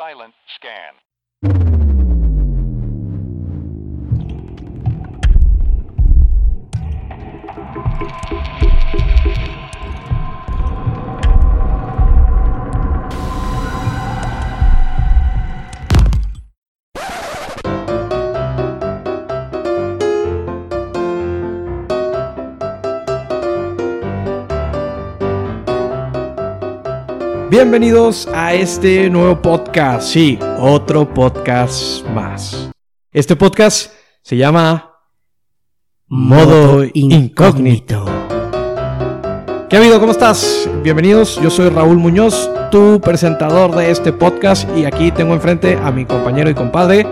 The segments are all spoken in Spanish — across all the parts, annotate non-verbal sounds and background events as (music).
Silent scan. Bienvenidos a este nuevo podcast, sí, otro podcast más. Este podcast se llama Modo Incógnito. ¿Qué ha habido? ¿Cómo estás? Bienvenidos, yo soy Raúl Muñoz, tu presentador de este podcast y aquí tengo enfrente a mi compañero y compadre.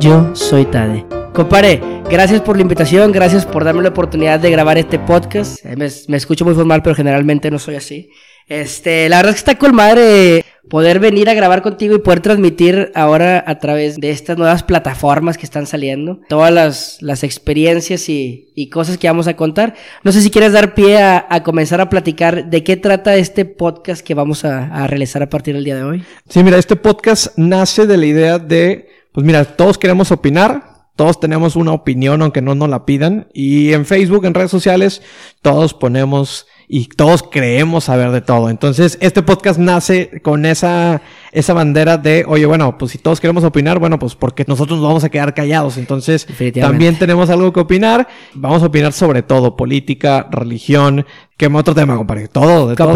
Yo soy Tade. Compare, gracias por la invitación, gracias por darme la oportunidad de grabar este podcast. Eh, Me, me escucho muy formal, pero generalmente no soy así. Este, la verdad es que está con madre poder venir a grabar contigo y poder transmitir ahora a través de estas nuevas plataformas que están saliendo, todas las, las experiencias y, y cosas que vamos a contar. No sé si quieres dar pie a, a comenzar a platicar de qué trata este podcast que vamos a, a realizar a partir del día de hoy. Sí, mira, este podcast nace de la idea de, pues mira, todos queremos opinar, todos tenemos una opinión aunque no nos la pidan y en Facebook, en redes sociales, todos ponemos y todos creemos saber de todo. Entonces, este podcast nace con esa, esa bandera de, oye, bueno, pues si todos queremos opinar, bueno, pues porque nosotros nos vamos a quedar callados. Entonces, también tenemos algo que opinar. Vamos a opinar sobre todo, política, religión. ¿Qué otro tema, compadre? Todo, de todo.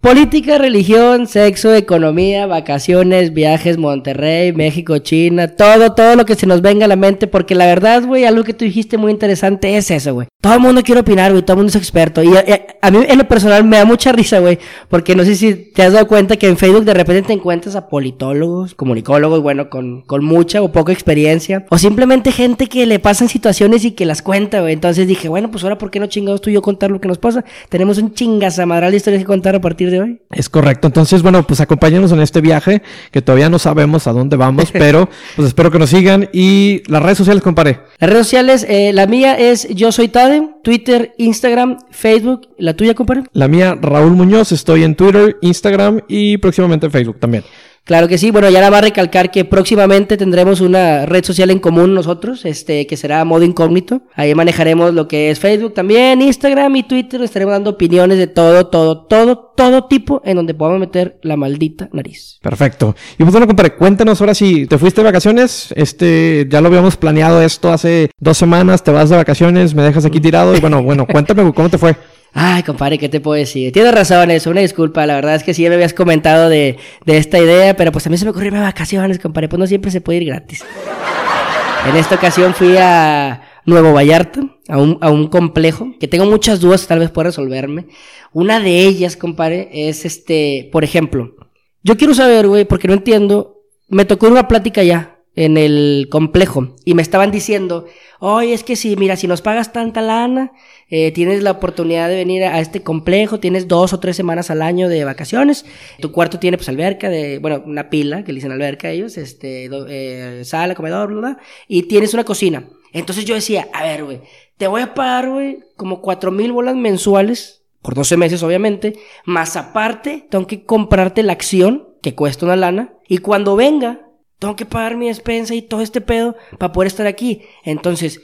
Política, religión, sexo, economía, vacaciones, viajes, Monterrey, México, China, todo, todo lo que se nos venga a la mente, porque la verdad, güey, algo que tú dijiste muy interesante es eso, güey. Todo el mundo quiere opinar, güey, todo el mundo es experto. Y a, a- a mí en lo personal me da mucha risa, güey, porque no sé si te has dado cuenta que en Facebook de repente te encuentras a politólogos, comunicólogos, bueno, con, con mucha o poca experiencia, o simplemente gente que le pasan situaciones y que las cuenta, güey. Entonces dije, bueno, pues ahora, ¿por qué no chingados tú y yo contar lo que nos pasa? Tenemos un chingazamadral de historias que contar a partir de hoy. Es correcto. Entonces, bueno, pues acompáñanos en este viaje que todavía no sabemos a dónde vamos, (laughs) pero pues espero que nos sigan y las redes sociales, compadre. Las redes sociales, eh, la mía es Yo Soy Tade, Twitter, Instagram, Facebook. ¿La tuya, compadre? La mía, Raúl Muñoz, estoy en Twitter, Instagram y próximamente en Facebook también. Claro que sí, bueno, ya nada más recalcar que próximamente tendremos una red social en común nosotros, este, que será modo incógnito. Ahí manejaremos lo que es Facebook también, Instagram y Twitter, estaremos dando opiniones de todo, todo, todo, todo tipo en donde podamos meter la maldita nariz. Perfecto. Y pues bueno, compadre, cuéntanos ahora si te fuiste de vacaciones. Este, ya lo habíamos planeado esto hace dos semanas, te vas de vacaciones, me dejas aquí tirado y bueno, bueno, cuéntame cómo te fue. Ay, compadre, ¿qué te puedo decir? Tienes razón, eso, una disculpa. La verdad es que sí me habías comentado de, de esta idea, pero pues mí se me ocurrió irme vacaciones, compadre. Pues no siempre se puede ir gratis. En esta ocasión fui a Nuevo Vallarta, a un, a un complejo, que tengo muchas dudas, tal vez pueda resolverme. Una de ellas, compadre, es este, por ejemplo, yo quiero saber, güey, porque no entiendo, me tocó una plática ya en el complejo y me estaban diciendo, oye, es que si, mira, si nos pagas tanta lana, eh, tienes la oportunidad de venir a este complejo, tienes dos o tres semanas al año de vacaciones, tu cuarto tiene pues alberca de, bueno, una pila, que le dicen alberca a ellos, este, do- eh, sala, comedor, bla, bla, y tienes una cocina. Entonces yo decía, a ver, güey, te voy a pagar, güey, como cuatro mil bolas mensuales, por 12 meses obviamente, más aparte tengo que comprarte la acción, que cuesta una lana, y cuando venga, tengo que pagar mi despensa y todo este pedo para poder estar aquí. Entonces,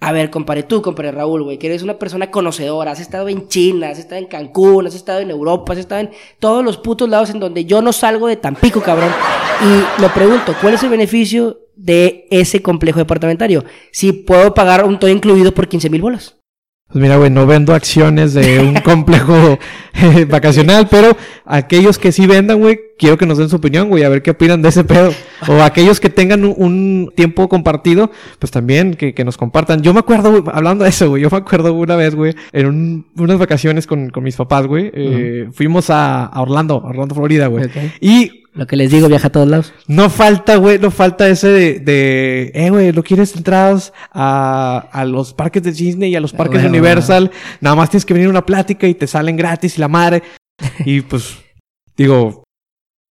a ver, compadre, tú, compadre Raúl, güey, que eres una persona conocedora, has estado en China, has estado en Cancún, has estado en Europa, has estado en todos los putos lados en donde yo no salgo de Tampico, cabrón. Y me pregunto, ¿cuál es el beneficio de ese complejo departamentario? Si puedo pagar un todo incluido por 15 mil bolas. Pues mira, güey, no vendo acciones de un (laughs) complejo eh, vacacional, pero aquellos que sí vendan, güey, quiero que nos den su opinión, güey, a ver qué opinan de ese pedo. O aquellos que tengan un, un tiempo compartido, pues también que, que nos compartan. Yo me acuerdo, hablando de eso, güey, yo me acuerdo una vez, güey, en un- unas vacaciones con, con mis papás, güey, eh, fuimos a, a Orlando, Orlando, Florida, güey. Y Lo que les digo, viaja a todos lados. no falta, güey, no falta ese de, de eh, güey, ¿no quieres entradas a, a los parques de Disney y a los parques de. Universal? Nada más tienes que venir a una plática y te salen gratis y la madre. Y (laughs) pues, digo,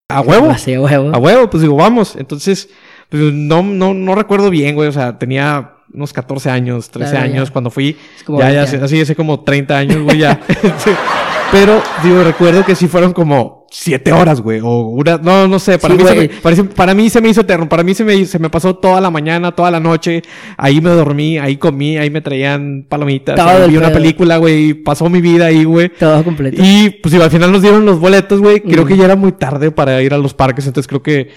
a huevo, Así, a huevo. a huevo, pues digo, vamos. Entonces, pues no, no, no recuerdo bien, güey, o sea, tenía unos 14 años, 13 Claro, ya. años cuando fui. Como ya, ya, 20 hace- así hace como 30 años, güey, ya. (laughs) Pero, digo, recuerdo que sí fueron como siete horas, güey. O una, no, no sé, para, Sí, mí se me, parece- para mí se me hizo eterno. Para mí se me, se me pasó toda la mañana, toda la noche. Ahí me dormí, ahí comí, ahí me traían palomitas. Ahí vi una película, güey. Pasó mi vida ahí, güey. Todo completo. Y pues digo, al final nos dieron los boletos, güey. Creo Mm. que ya era muy tarde para ir a los parques, entonces creo que...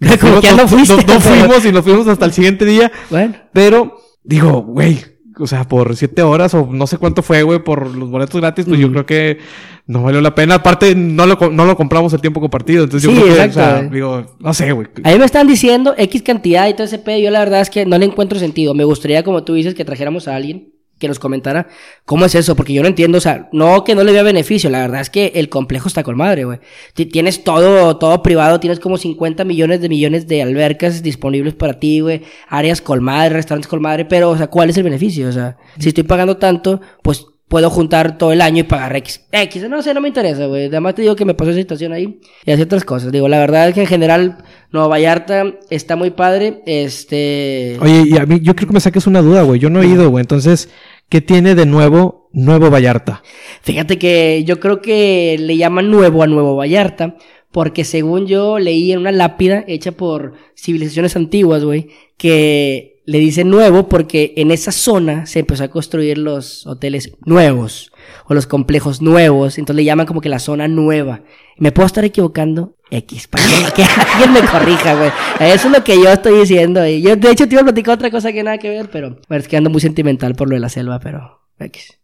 (laughs) Como que ya no fuiste, No, no fuimos y nos fuimos hasta el siguiente día. Bueno. Pero, digo, güey, o sea, por siete horas o no sé cuánto fue, güey, por los boletos gratis, pues yo creo que no valió la pena. Aparte, no lo, no lo compramos el tiempo compartido. Entonces yo creo que, o sea, digo, no sé, güey. A mí me están diciendo X cantidad y todo ese pedo. Yo la verdad es que no le encuentro sentido. Me gustaría, como tú dices, que trajéramos a alguien que nos comentara cómo es eso, porque yo no entiendo, o sea, no que no le vea beneficio, la verdad es que el complejo está con madre, güey. Ti- Tienes todo, todo privado, tienes como 50 millones de millones de albercas disponibles para ti, güey, áreas con madre, restaurantes con madre, pero, o sea, ¿cuál es el beneficio? O sea, si estoy pagando tanto, pues puedo juntar todo el año y pagar X. X, no sé, no me interesa, güey. Además te digo que me pasó esa situación ahí y así otras cosas. Digo, la verdad es que en general Nueva Vallarta está muy padre. Este... Oye, y a mí, yo creo que me saques una duda, güey. Yo no he ido, güey. Entonces, ¿qué tiene de nuevo Nuevo Vallarta? Fíjate que yo creo que le llaman nuevo a Nuevo Vallarta, porque según yo leí en una lápida hecha por civilizaciones antiguas, güey, que le dicen nuevo porque en esa zona se empezó a construir los hoteles nuevos o los complejos nuevos, entonces le llaman como que la zona nueva. Me puedo estar equivocando, X, para que, (laughs) que alguien me corrija, güey. Eso es lo que yo estoy diciendo. Y yo, de hecho, te iba a platicar otra cosa que nada que ver, pero bueno, es que ando muy sentimental por lo de la selva, pero X.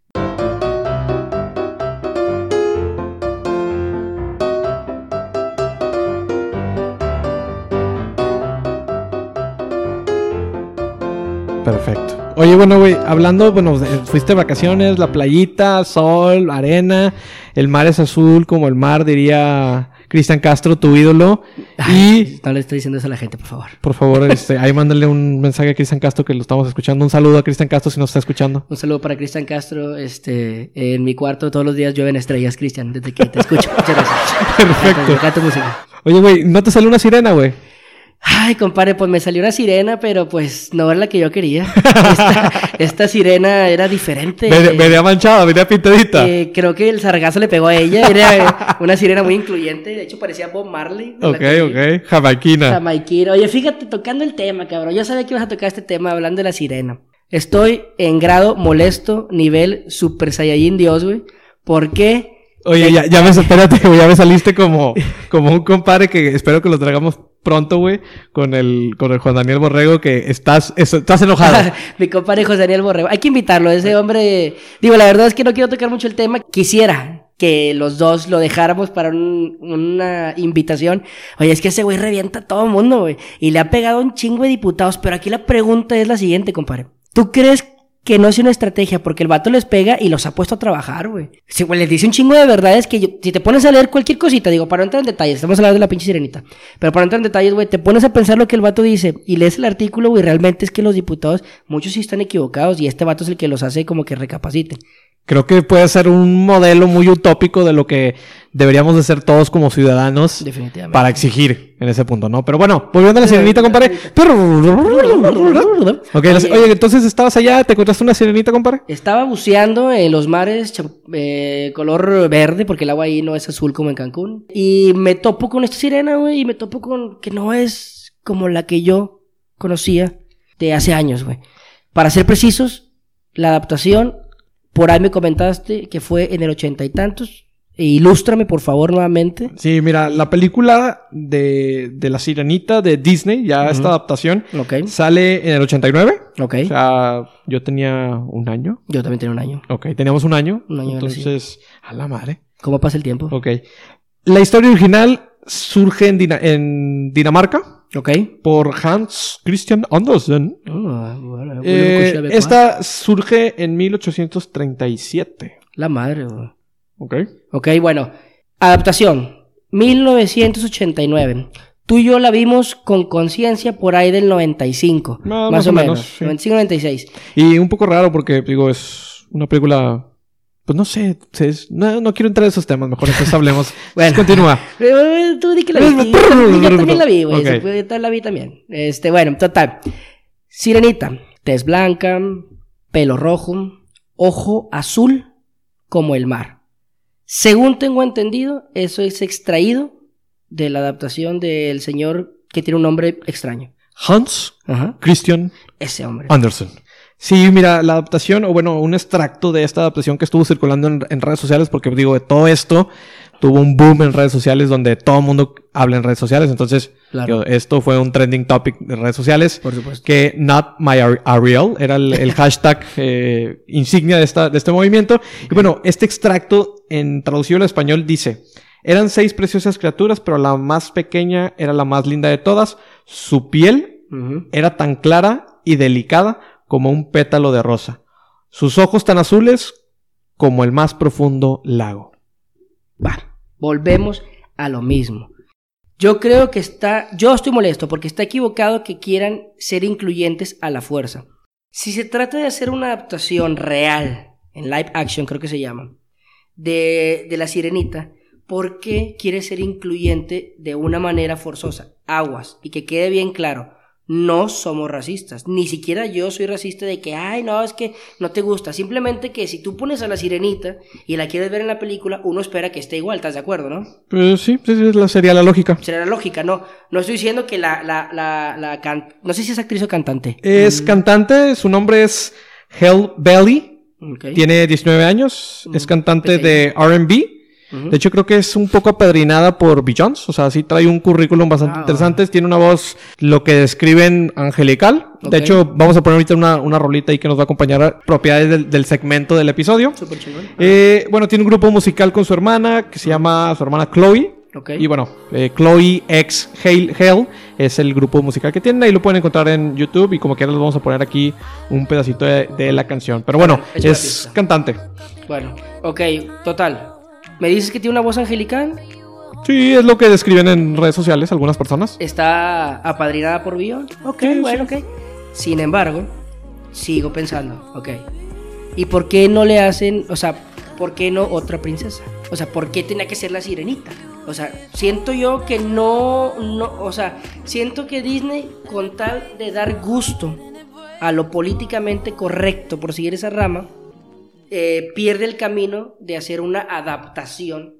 Perfecto. Oye, bueno, güey, hablando, bueno, fuiste de vacaciones, la playita, sol, arena, el mar es azul como el mar, diría Cristian Castro, tu ídolo. Y, No le estoy diciendo eso a la gente, por favor. por favor, este, ahí mándale un mensaje a Cristian Castro que lo estamos escuchando. Un saludo a Cristian Castro si nos está escuchando. Un saludo para Cristian Castro. Este, en mi cuarto todos los días llueven estrellas, Cristian, desde que te escucho. Muchas gracias. (laughs) Perfecto. Música. Oye, güey, ¿no te salió una sirena, güey? Ay, compadre, pues me salió una sirena, pero pues no era la que yo quería. (laughs) Esta, esta sirena era diferente. Venía, Eh, manchada, venía pintadita. eh, creo que el sargazo le pegó a ella. Era una sirena muy incluyente. De hecho, parecía Bob Marley. ok, ok. Jamaiquina. Jamaiquino. Oye, fíjate, tocando el tema, cabrón. Yo sabía que ibas a tocar este tema hablando de la sirena. Estoy en grado molesto, nivel Super Saiyajin Dios, güey. ¿Por qué? Oye, ya, ya me, espérate, ya me saliste como, como un compadre que espero que lo traigamos pronto, güey, con el, con el Juan Daniel Borrego, que estás, es- estás enojado. (laughs) Mi compadre José Daniel Borrego. Hay que invitarlo, ese hombre. Digo, la verdad es que no quiero tocar mucho el tema. Quisiera que los dos lo dejáramos para un- una invitación. Oye, es que ese güey revienta a todo el mundo, güey. Y le ha pegado un chingo de diputados. Pero aquí la pregunta es la siguiente, compadre. ¿Tú crees que no es una estrategia? Porque el vato les pega y los ha puesto a trabajar, güey. Si, güey, les dice un chingo de verdades que yo- si te pones a leer cualquier cosita, digo, para no entrar en detalles, estamos hablando de la pinche sirenita. Pero para no entrar en detalles, güey, te pones a pensar lo que el vato dice y lees el artículo, güey, realmente es que los diputados, muchos sí están equivocados y este vato es el que los hace como que recapaciten. Creo que puede ser un modelo muy utópico de lo que deberíamos de ser todos como ciudadanos Definitivamente. para exigir en ese punto, ¿no? Pero bueno, volviendo a la sirenita, compadre. Ok, Oye. oye, entonces estabas allá, te encontraste una sirenita, compadre. Estaba buceando en los mares eh, color verde, porque el agua ahí no es azul como en Cancún. Y me topo con esta sirena, güey, y me topo con que no es como la que yo conocía de hace años, güey. Para ser precisos, la adaptación, por ahí me comentaste que fue en el ochenta y tantos. E ilústrame, por favor, nuevamente. Sí, mira, la película de, de la sirenita de Disney, ya esta adaptación, Ok, sale en el 89. ok. O sea, yo tenía un año. Yo también tenía un año. Ok, teníamos un año. Un año, Entonces, a la madre. ¿Cómo pasa el tiempo? Ok. La historia original surge en, Dina- en Dinamarca Ok. por Hans Christian Andersen. Ah, Eh, esta surge en 1837. La madre. Ok. Ok, bueno. Adaptación. 1989. Tú y yo la vimos con conciencia por ahí del 95. Ah, más, o menos. sí. 95-96. Y un poco raro porque, digo, es una película. Pues no sé, no, no quiero entrar en esos temas, mejor entonces hablemos. (laughs) Bueno. Continúa. (laughs) Tú di que la vi. Yo (laughs) también la vi, güey. Ok. Se puede- Yo la vi también. Este, bueno, total. Sirenita. Tez blanca, pelo rojo, ojo azul como el mar. Según tengo entendido, eso es extraído de la adaptación del señor que tiene un nombre extraño. Hans Ajá. Christian Ese hombre. Anderson. Sí, mira, la adaptación, o bueno, un extracto de esta adaptación que estuvo circulando en, en redes sociales, porque digo, de todo esto tuvo un boom en redes sociales donde todo el mundo habla en redes sociales. Entonces, Claro. digo, esto fue un trending topic de redes sociales. Por supuesto. Que Not My Ar- Ariel era el, el hashtag (laughs) eh, insignia de, esta, de este movimiento. Y bueno, este extracto en traducido al español dice: Eran seis preciosas criaturas, pero la más pequeña era la más linda de todas. Su piel era tan clara y delicada como un pétalo de rosa. Sus ojos tan azules como el más profundo lago. Va, volvemos a lo mismo. Yo creo que está, yo estoy molesto porque está equivocado que quieran ser incluyentes a la fuerza. Si se trata de hacer una adaptación real, en live action creo que se llama, de, de la sirenita, ¿por qué quiere ser incluyente de una manera forzosa? Aguas, y que quede bien claro, no somos racistas, ni siquiera yo soy racista de que, ay, no, es que no te gusta, simplemente que si tú pones a la sirenita y la quieres ver en la película, uno espera que esté igual, ¿estás de acuerdo, no? Pues sí, sí, sería la lógica. Será la lógica, no, no estoy diciendo que la, la, la, la can- no sé si es actriz o cantante. Es cantante, su nombre es Hell Belly, Ok. tiene 19 años, es Mm, cantante pequeña. de RB. De hecho, creo que es un poco apadrinada por Beyoncé. O sea, sí trae un currículum bastante Ah, interesante. Tiene una voz, lo que describen, angelical. De hecho, vamos a poner ahorita una, una rolita ahí que nos va a acompañar a propiedades del, del segmento del episodio. Chingón. Eh, bueno, tiene un grupo musical con su hermana que se llama su hermana Chloe. Y bueno, eh, Chloe X Hale Hell es el grupo musical que tienen. Ahí lo pueden encontrar en YouTube. Y como quiera, les vamos a poner aquí un pedacito de, de la canción. Pero bueno, es cantante. Bueno, ok, total. ¿Me dices que tiene una voz angelical? Sí, es lo que describen en redes sociales algunas personas. ¿Está apadrinada por Beyoncé? Ok, Sí, bueno, ok. Sin embargo, sigo pensando, ok. ¿Y por qué no le hacen, o sea, por qué no otra princesa? O sea, ¿por qué tenía que ser la sirenita? O sea, siento yo que no, no, o sea, siento que Disney, con tal de dar gusto a lo políticamente correcto por seguir esa rama, eh, pierde el camino de hacer una adaptación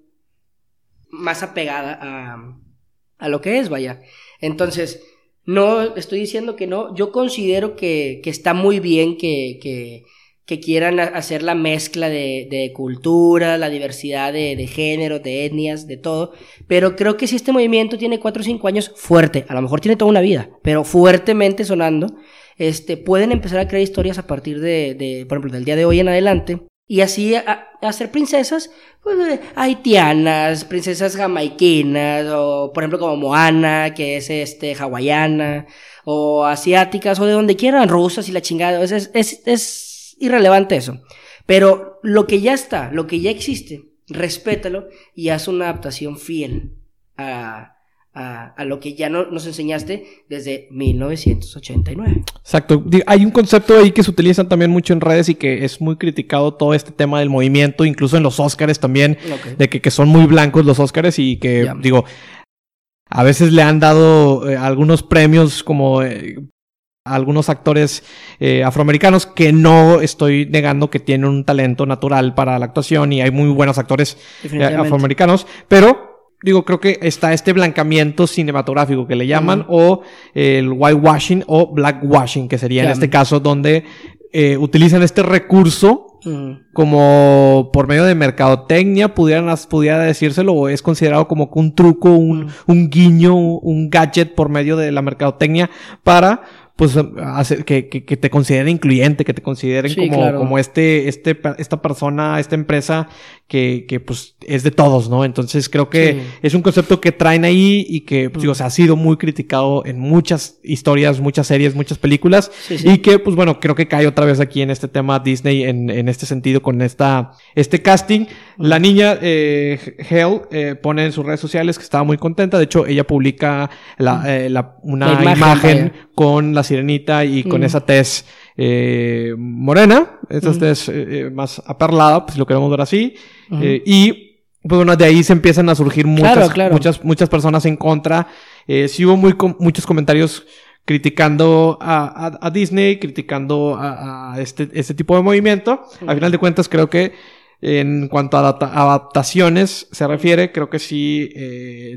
más apegada a, a lo que es, vaya. Entonces, no estoy diciendo que no, yo considero que, que está muy bien que, que, quieran hacer la mezcla de, cultura, la diversidad de, de géneros, de etnias, de todo, pero creo que si este movimiento tiene 4 o 5 años fuerte, a lo mejor tiene toda una vida, pero fuertemente sonando, este, pueden empezar a crear historias a partir de, de, por ejemplo, del día de hoy en adelante, y así a, hacer princesas pues, eh, haitianas, princesas jamaiquinas, o por ejemplo como Moana, que es este hawaiana, o asiáticas, o de donde quieran, rusas y la chingada. Es, es, es, es irrelevante eso. Pero lo que ya está, lo que ya existe, respétalo y haz una adaptación fiel a, a, a lo que ya no, nos enseñaste desde 1989. Exacto. Hay un concepto ahí que se utiliza también mucho en redes y que es muy criticado todo este tema del movimiento, incluso en los Óscares también, de que, que son muy blancos los Óscares y que, digo, a veces le han dado eh, algunos premios como eh, a algunos actores eh, afroamericanos que no estoy negando que tienen un talento natural para la actuación y hay muy buenos actores eh, afroamericanos, pero digo, creo que está este blancamiento cinematográfico que le llaman, o el whitewashing o blackwashing, que sería en este caso donde eh, utilizan este recurso Ujú. como por medio de mercadotecnia, pudieran, pudiera decírselo, o es considerado como un truco, un, un guiño, un gadget por medio de la mercadotecnia para pues hacer que, que, que te consideren incluyente, que te consideren Sí, como, claro. como este, este, esta persona, esta empresa que, que pues es de todos, ¿no? Entonces creo que Sí. es un concepto que traen ahí y que, pues, digo, o sea, ha sido muy criticado en muchas historias, muchas series, muchas películas. Sí, sí. Y que, pues bueno, creo que cae otra vez aquí en este tema Disney, en, en este sentido, con esta, este casting. La niña, eh, Hell, eh, pone en sus redes sociales que estaba muy contenta. De hecho, ella publica la, eh, la- una La imagen, con la sirenita y con Mm. esa tez eh, morena, Mm. tez eh, eh, más aperlada, pues si lo queremos ver así. Eh, y pues bueno, de ahí se empiezan a surgir muchas, Claro, claro. muchas, muchas personas en contra. Eh, sí hubo muy com- muchos comentarios criticando a, a- a Disney, criticando a, a este, este tipo de movimiento. Al final de cuentas, creo que en cuanto a adapta- adaptaciones se refiere, creo que sí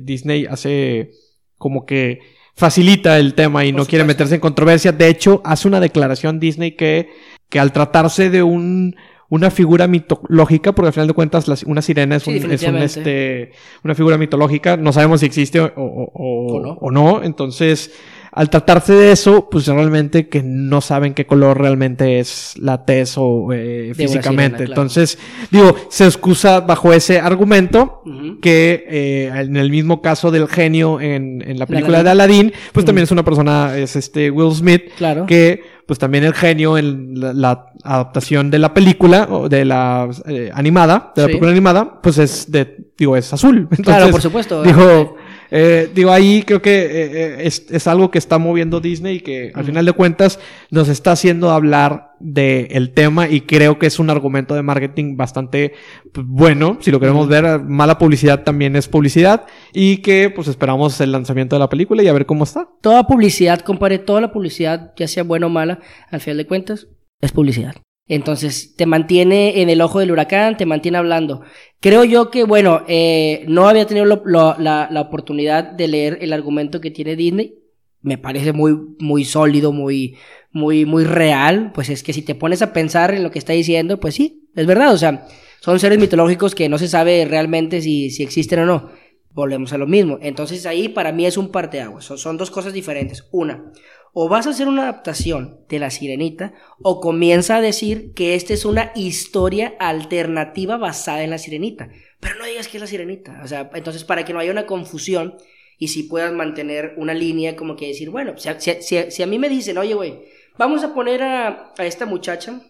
Disney hace como que facilita el tema y no quiere meterse en controversia. De hecho, hace una declaración Disney que, que al tratarse de un una figura mitológica, porque al final de cuentas la- una sirena es, Sí, un, es un, este, una figura mitológica, no sabemos si existe o, o- o- O no. o no. Entonces, al tratarse de eso, pues realmente que no saben qué color realmente es la tez o eh, físicamente. sirena, claro. Entonces, digo, se excusa bajo ese argumento Ujú. que eh, en el mismo caso del genio en, en la película Aladdin. de Aladdin, pues Ujú. también es una persona, es este Will Smith, Claro. que pues también el genio en la, la adaptación de la película o de la eh, animada, de la Sí. película animada, pues es de, digo, es azul. Entonces, Claro, por supuesto. Digo, eh, digo, ahí creo que eh, eh, es, es algo que está moviendo Disney y que al final de cuentas nos está haciendo hablar del tema y creo que es un argumento de marketing bastante pues, bueno. Si lo queremos ver, mala publicidad también es publicidad y que pues esperamos el lanzamiento de la película y a ver cómo está. Toda publicidad, compadre, toda la publicidad, ya sea buena o mala, al final de cuentas, es publicidad. Entonces, te mantiene en el ojo del huracán, te mantiene hablando. Creo yo que, bueno, eh, no había tenido la, la oportunidad de leer el argumento que tiene Disney. Me parece muy, muy sólido, muy, muy, muy real. Pues es que si te pones a pensar en lo que está diciendo, pues sí, es verdad. O sea, son seres mitológicos que no se sabe realmente si, si existen o no. Volvemos a lo mismo. Entonces ahí para mí es un parteaguas. Son, son dos cosas diferentes. Una, o vas a hacer una adaptación de La Sirenita o comienza a decir que esta es una historia alternativa basada en La Sirenita. Pero no digas que es La Sirenita. O sea, entonces para que no haya una confusión y si puedas mantener una línea como que decir, bueno, si a, mí me dicen, oye, güey, vamos a poner a, esta muchacha,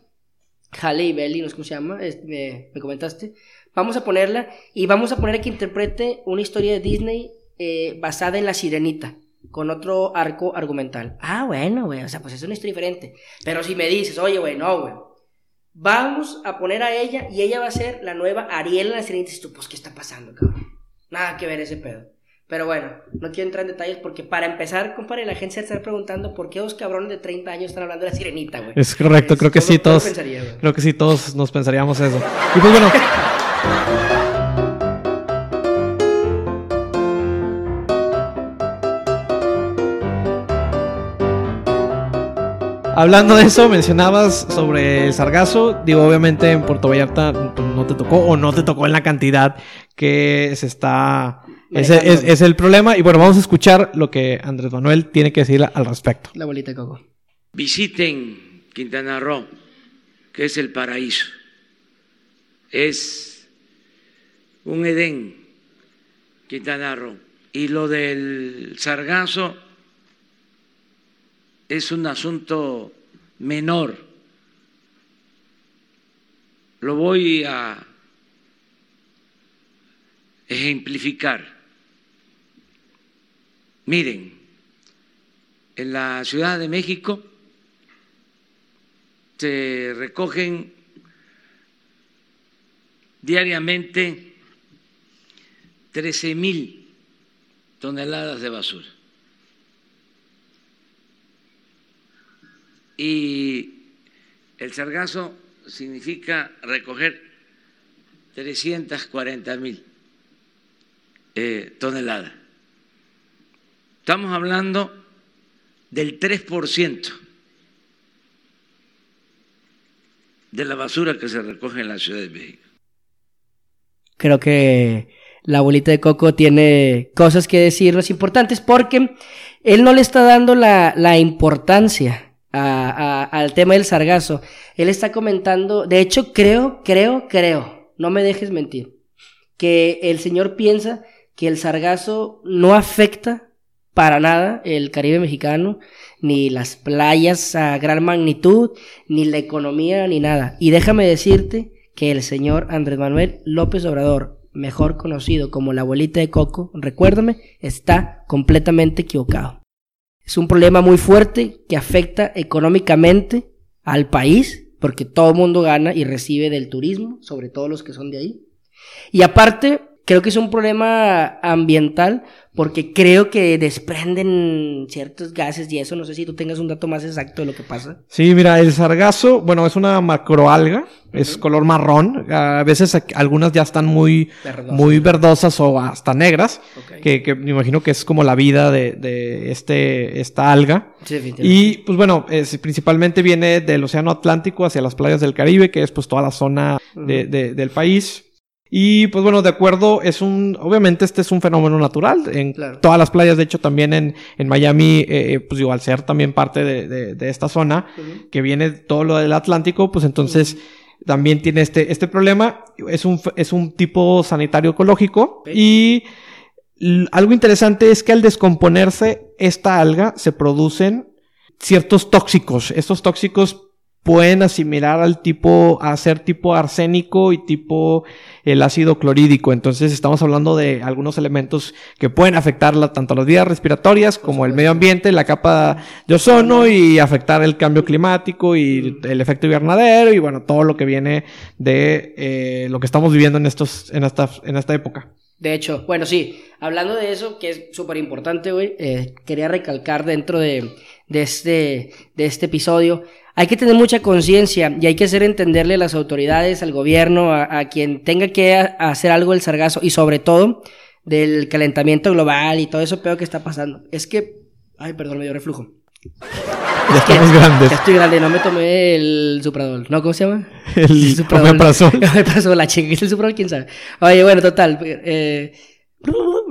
Halle Bailey, no sé cómo se llama, me comentaste, vamos a ponerla y vamos a poner a que interprete una historia de Disney eh, basada en La Sirenita con otro arco argumental. Ah, bueno, güey, o sea, pues es una historia diferente. Pero si me dices, oye, güey, no, güey, vamos a poner a ella y ella va a ser la nueva Ariel en la Sirenita, y dices tú, pues, ¿qué está pasando, cabrón? Nada que ver ese pedo. Pero bueno, no quiero entrar en detalles porque para empezar, compadre, la gente se está preguntando por qué dos cabrones de 30 años están hablando de la Sirenita, güey. Es correcto, creo que sí, todo todos, pensaría, creo que sí, todos nos pensaríamos eso. Y pues bueno. Hablando de eso, mencionabas sobre el sargazo. Digo, obviamente en Puerto Vallarta no te tocó o no te tocó en la cantidad que se está... Ese es, es el problema. Y bueno, vamos a escuchar lo que Andrés Manuel tiene que decir al respecto. La bolita de coco. visiten Quintana Roo, que es el paraíso. Es un Edén, Quintana Roo. Y lo del sargazo es un asunto menor. Lo voy a ejemplificar. Miren, en la Ciudad de México se recogen diariamente 13 mil toneladas de basura. Y el sargazo significa recoger 340 mil eh, toneladas. Estamos hablando del 3% de la basura que se recoge en la Ciudad de México. creo que la bolita de coco tiene cosas que decirnos importantes porque él no le está dando la, la importancia al tema del sargazo. Él está comentando, de hecho creo, creo, creo, no me dejes mentir, que el señor piensa que el sargazo no afecta para nada el Caribe mexicano, ni las playas a gran magnitud, ni la economía, ni nada. Y déjame decirte que el señor Andrés Manuel López Obrador, mejor conocido como la abuelita de Coco, recuérdame, está completamente equivocado. Es un problema muy fuerte que afecta económicamente al país, porque todo el mundo gana y recibe del turismo, sobre todo los que son de ahí. Y aparte, creo que es un problema ambiental porque creo que desprenden ciertos gases y eso. No sé si tú tengas un dato más exacto de lo que pasa. Sí, mira, el sargazo, bueno, es una macroalga, es color marrón. A veces algunas ya están muy, Verdosas. muy verdosas o hasta negras, que, que me imagino que es como la vida de, de este, esta alga. Sí. Y pues bueno, es- principalmente viene del Océano Atlántico hacia las playas del Caribe, que es pues toda la zona de- de- del país. Y pues bueno, de acuerdo, es un, obviamente este es un fenómeno natural en Claro. todas las playas, de hecho también en, en Miami, eh, eh, pues digo, al ser también parte de, de- de esta zona, que viene todo lo del Atlántico, pues entonces también tiene este, este problema, es un, es un tipo sanitario ecológico y algo interesante es que al descomponerse esta alga se producen ciertos tóxicos. Estos tóxicos pueden asimilar al tipo, a ser tipo arsénico y tipo el ácido clorhídrico. Entonces estamos hablando de algunos elementos que pueden afectar la- tanto las vías respiratorias como el medio ambiente, la capa de ozono y afectar el cambio climático y el efecto invernadero y bueno, todo lo que viene de eh, lo que estamos viviendo en estos, en esta, en esta época. De hecho, bueno, sí, hablando de eso, que es súper importante, güey, eh, quería recalcar dentro de, de, este, de este episodio, hay que tener mucha conciencia y hay que hacer entenderle a las autoridades, al gobierno, a, a quien tenga que a- hacer algo del sargazo y sobre todo del calentamiento global y todo eso peor que está pasando. Es que, ay, perdón, me dio reflujo. Ya estamos grandes. Ya estoy grande, no me tomé el Supradol. ¿No? ¿Cómo se llama? (laughs) El Supradol. omeprazol. (laughs) La chinga. ¿Es el Supradol? ¿Quién sabe? Oye, bueno, total. Eh,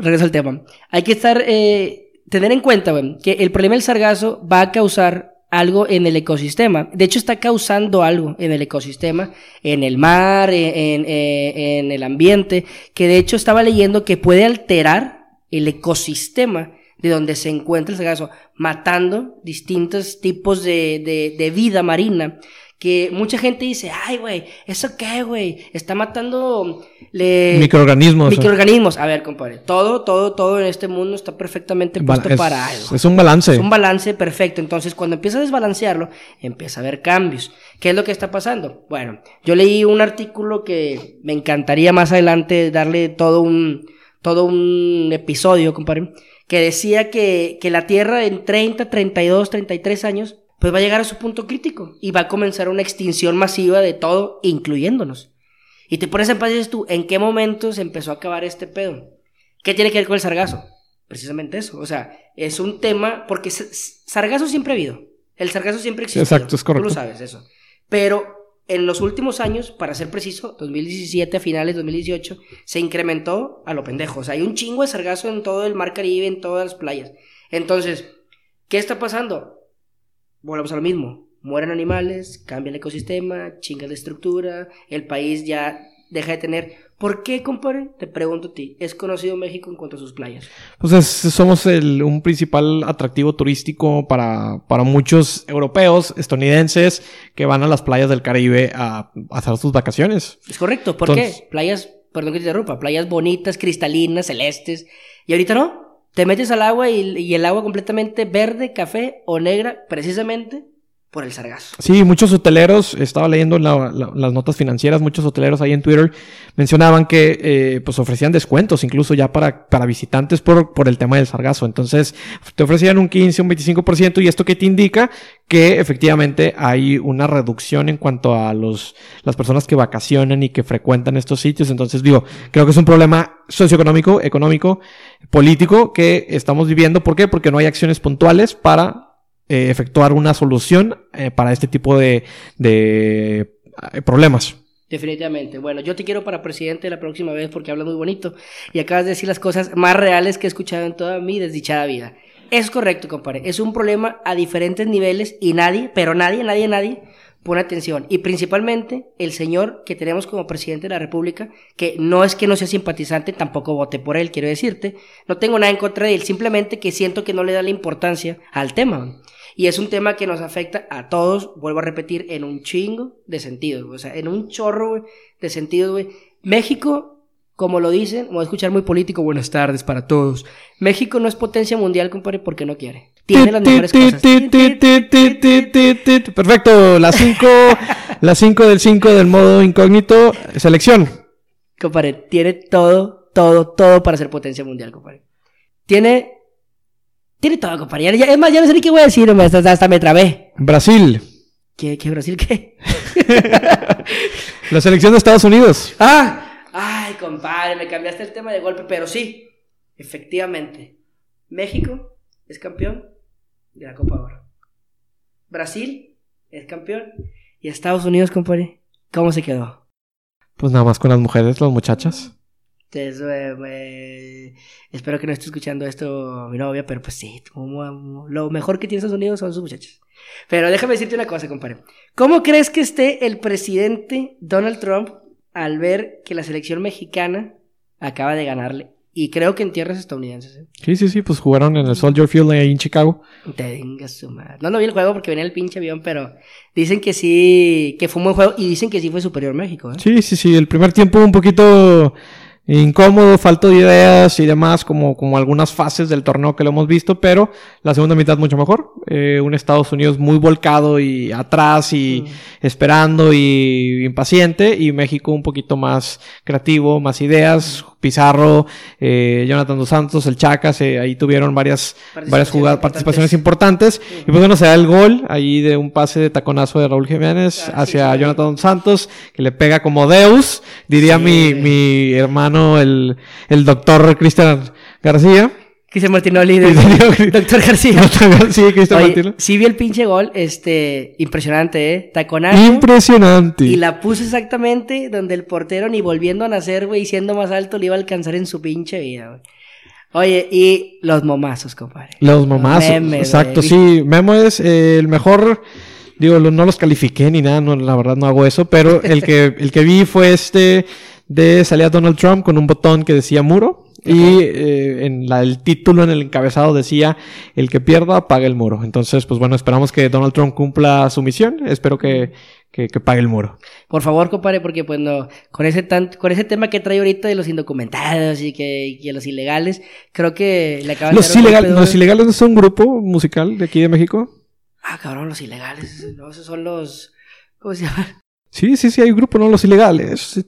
regreso al tema. Hay que estar... Eh, tener en cuenta, que el problema del sargazo va a causar algo en el ecosistema. De hecho, está causando algo en el ecosistema, en el mar, en, en, eh, en el ambiente, que de hecho estaba leyendo que puede alterar el ecosistema de donde se encuentra el sargazo, matando distintos tipos de vida marina. Que mucha gente dice, ay, güey, ¿eso qué, güey? Está matando le- Microorganismos. microorganismos. A ver, compadre, todo, todo, todo en este mundo está perfectamente puesto es, para algo. es un balance. Es un balance perfecto. Entonces, cuando empieza a desbalancearlo, empieza a haber cambios. ¿Qué es lo que está pasando? Bueno, yo leí un artículo que me encantaría más adelante darle todo un, todo un episodio, compadre, que decía que, que la Tierra en 30, 32, 33 años, pues va a llegar a su punto crítico y va a comenzar una extinción masiva de todo, incluyéndonos. Y te pones en paz y dices tú, ¿en qué momento se empezó a acabar este pedo? ¿Qué tiene que ver con el sargazo? Precisamente eso. O sea, es un tema, porque sargazo siempre ha habido. El sargazo siempre existe. Exacto, es correcto. Tú lo sabes, eso. Pero en los últimos años, para ser preciso, 2017 a finales, 2018, se incrementó a lo pendejo. O sea, hay un chingo de sargazo en todo el mar Caribe, en todas las playas. Entonces, ¿qué está pasando? Volvemos a lo mismo. Mueren animales, cambia el ecosistema, chinga la estructura, el país ya deja de tener. ¿Por qué, compadre? Te pregunto a ti. ¿Es conocido México en cuanto a sus playas? Pues es- somos el, un principal atractivo turístico para, para muchos europeos, estadounidenses, que van a las playas del Caribe a, a hacer sus vacaciones. Es correcto. ¿Por Entonces- qué? Playas, perdón que te interrumpa, playas bonitas, cristalinas, celestes. Y ahorita no. Te metes al agua y, el agua completamente verde, café o negra, precisamente por el sargazo. Sí, muchos hoteleros, estaba leyendo en la- la- las notas financieras, muchos hoteleros ahí en Twitter mencionaban que eh, pues ofrecían descuentos incluso ya para, para visitantes por, por el tema del sargazo. Entonces, te ofrecían un 15, un 25% y esto que te indica que efectivamente hay una reducción en cuanto a los, las personas que vacacionan y que frecuentan estos sitios. Entonces, digo, creo que es un problema socioeconómico, económico, político que estamos viviendo. ¿Por qué? Porque no hay acciones puntuales para eh, efectuar una solución eh, para este tipo de, de eh, problemas. Definitivamente. Bueno, yo te quiero para presidente la próxima vez porque hablas muy bonito y acabas de decir las cosas más reales que he escuchado en toda mi desdichada vida. Es correcto, compadre. Es un problema a diferentes niveles y nadie, pero nadie, nadie, nadie pone atención. Y principalmente el señor que tenemos como presidente de la República, que no es que no sea simpatizante, tampoco vote por él, quiero decirte. No tengo nada en contra de él, simplemente que siento que no le da la importancia al tema. Y es un tema que nos afecta a todos, vuelvo a repetir, en un chingo de sentidos, güey. o sea, en un chorro de sentidos, güey. México, como lo dicen, voy a escuchar muy político, buenas tardes para todos. México no es potencia mundial, compadre, porque no quiere. Tiene las mejores cosas. Perfecto, las 5 (laughs) las cinco del 5 del modo incógnito, selección. Compadre, tiene todo, todo, todo para ser potencia mundial, compadre. Tiene. Tiene todo, compadre. Ya- es más, ya no sé ni qué voy a decir, hasta, hasta me trabé. Brasil. ¿Qué, qué Brasil qué? (laughs) La selección de Estados Unidos. ¡Ah! Ay, compadre, me cambiaste el tema de golpe, pero sí, efectivamente. México es campeón de la Copa Oro. Brasil es campeón. Y Estados Unidos, compadre, ¿cómo se quedó? Pues nada más con las mujeres, las muchachas. Entonces, eh, espero que no esté escuchando esto mi novia, pero pues sí, lo mejor que tiene Estados Unidos son sus muchachos. Pero déjame decirte una cosa, compadre. ¿Cómo crees que esté el presidente Donald Trump al ver que la selección mexicana acaba de ganarle? Y creo que en tierras estadounidenses. ¿eh? Sí, sí, sí, pues jugaron en el Soldier Field ahí en Chicago. Te venga su madre. No lo vi el juego porque venía el pinche avión, pero dicen que sí, que fue un buen juego y dicen que sí fue superior México. ¿eh? Sí, sí, sí, el primer tiempo un poquito incómodo, falta de ideas y demás, como, como algunas fases del torneo que lo hemos visto, pero la segunda mitad mucho mejor. Eh, un Estados Unidos muy volcado y atrás y esperando y impaciente, y México un poquito más creativo, más ideas. Pizarro, eh, Jonathan Dos Santos, el Chacas, eh, ahí tuvieron varias, varias jugadas, participaciones importantes. Y pues bueno, se da el gol ahí de un pase de taconazo de Raúl Jiménez Ah, sí, hacia sí. Jonathan Dos Santos, que le pega como Deus, diría Sí. mi, mi hermano, el, el doctor Cristian García. Cristian Martinoli, Sí, doctor García. (laughs) García, Cristian Martínez. sí vi el pinche gol, este, impresionante, ¿eh? Taconazo. Impresionante. Y la puso exactamente donde el portero ni volviendo a nacer, güey, y siendo más alto le iba a alcanzar en su pinche vida, güey. Oye, y los momazos, compadre. Los mamazos. Meme, Exacto, sí. Memo es eh, el mejor. Digo, no los califiqué ni nada, no, la verdad no hago eso, pero (laughs) el que, el que vi fue este de salía Donald Trump con un botón que decía muro y eh, en la, el título, en el encabezado decía el que pierda paga el muro. Entonces, pues bueno, esperamos que Donald Trump cumpla su misión. Espero que, que, que pague el muro. Por favor, compadre, porque pues no, con ese tan, con ese tema que trae ahorita de los indocumentados y que, y los ilegales, creo que le acaban de Los, golpe los ilegales no son un grupo musical de aquí de México. Ah, cabrón, los ilegales. No, esos son los. ¿Cómo se llaman? Sí, sí, sí, hay un grupo, no los ilegales.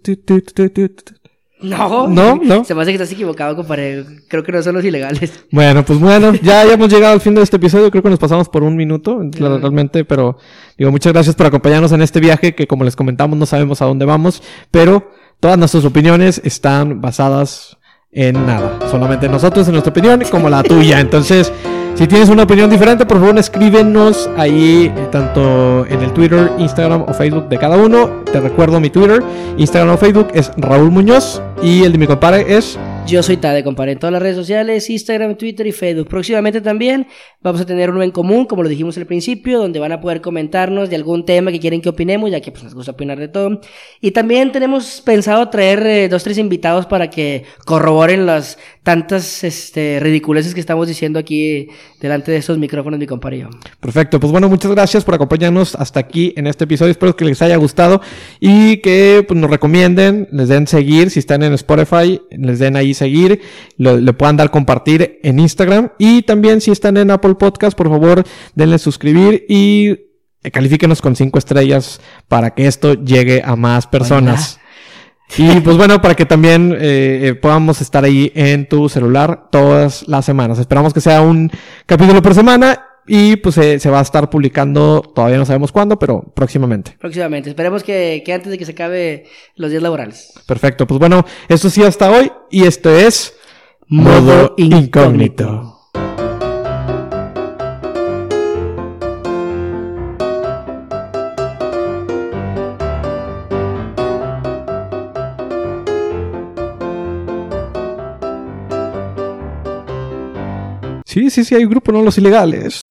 No. No, no. Se me hace que estás equivocado, compadre. Creo que no son los ilegales. Bueno, pues bueno, ya, ya hemos llegado al fin de este episodio. Creo que nos pasamos por un minuto, realmente, pero digo, muchas gracias por acompañarnos en este viaje que, como les comentamos, no sabemos a dónde vamos, pero todas nuestras opiniones están basadas en nada. Solamente nosotros, en nuestra opinión, como la tuya. Entonces, si tienes una opinión diferente, por favor, escríbenos ahí, eh, tanto en el Twitter, Instagram o Facebook de cada uno. Te recuerdo mi Twitter, Instagram o Facebook es Raúl Muñoz y el de mi compadre es Yo soy Tade, compadre, en todas las redes sociales, Instagram, Twitter y Facebook. Próximamente también vamos a tener uno en común, como lo dijimos al principio, donde van a poder comentarnos de algún tema que quieren que opinemos, ya que pues, nos gusta opinar de todo. Y también tenemos pensado traer eh, dos, tres invitados para que corroboren las tantas este, ridiculeces que estamos diciendo aquí delante de estos micrófonos, mi compadre y yo. Perfecto, pues bueno, muchas gracias por acompañarnos hasta aquí en este episodio. Espero que les haya gustado y que pues, nos recomienden, les den seguir, si están en Spotify, les den ahí seguir, lo- le puedan dar compartir en Instagram y también si están en Apple Podcast, por favor, denle suscribir y califíquenos con cinco estrellas para que esto llegue a más personas. Y pues bueno, para que también eh, eh, podamos estar ahí en tu celular todas las semanas. Esperamos que sea un capítulo por semana y pues eh, se va a estar publicando, todavía no sabemos cuándo, pero próximamente. Próximamente. Esperemos que, que antes de que se acabe los días laborales. Perfecto, pues bueno, esto sí hasta hoy y esto es Modo Incógnito. Sí, sí, sí, hay un grupo, no los ilegales.